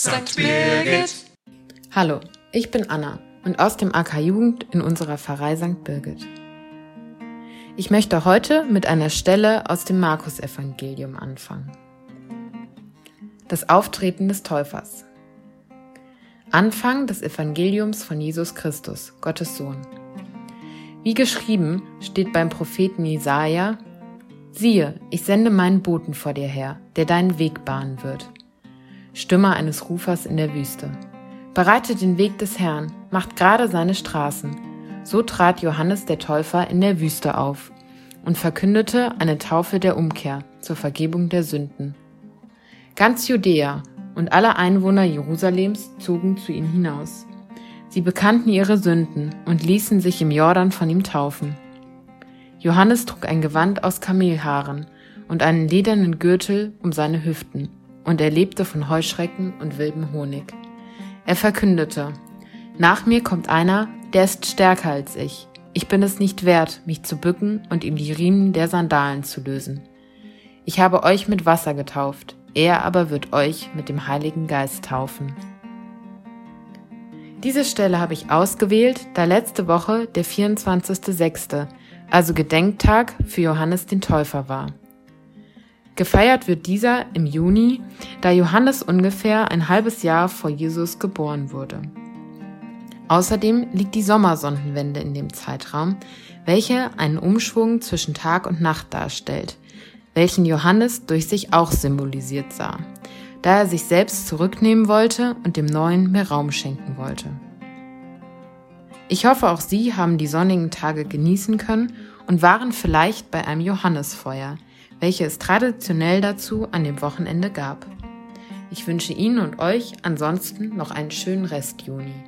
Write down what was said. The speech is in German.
St. Birgit. Hallo, ich bin Anna und aus dem AK Jugend in unserer Pfarrei St. Birgit. Ich möchte heute mit einer Stelle aus dem Markus-Evangelium anfangen. Das Auftreten des Täufers. Anfang des Evangeliums von Jesus Christus, Gottes Sohn. Wie geschrieben steht beim Propheten Jesaja, Siehe, ich sende meinen Boten vor dir her, der deinen Weg bahnen wird. Stimme eines Rufers in der Wüste. Bereitet den Weg des Herrn, macht gerade seine Straßen. So trat Johannes der Täufer in der Wüste auf und verkündete eine Taufe der Umkehr zur Vergebung der Sünden. Ganz Judäa und alle Einwohner Jerusalems zogen zu ihm hinaus. Sie bekannten ihre Sünden und ließen sich im Jordan von ihm taufen. Johannes trug ein Gewand aus Kamelhaaren und einen ledernen Gürtel um seine Hüften, und er lebte von Heuschrecken und wildem Honig. Er verkündete, Nach mir kommt einer, der ist stärker als ich. Ich bin es nicht wert, mich zu bücken und ihm die Riemen der Sandalen zu lösen. Ich habe euch mit Wasser getauft, er aber wird euch mit dem Heiligen Geist taufen. Diese Stelle habe ich ausgewählt, da letzte Woche der 24.06., also Gedenktag für Johannes den Täufer war. Gefeiert wird dieser im Juni, da Johannes ungefähr ein halbes Jahr vor Jesus geboren wurde. Außerdem liegt die Sommersonnenwende in dem Zeitraum, welche einen Umschwung zwischen Tag und Nacht darstellt, welchen Johannes durch sich auch symbolisiert sah, da er sich selbst zurücknehmen wollte und dem Neuen mehr Raum schenken wollte. Ich hoffe, auch Sie haben die sonnigen Tage genießen können und waren vielleicht bei einem Johannesfeuer, welches es traditionell dazu an dem Wochenende gab. Ich wünsche Ihnen und euch ansonsten noch einen schönen Rest Juni.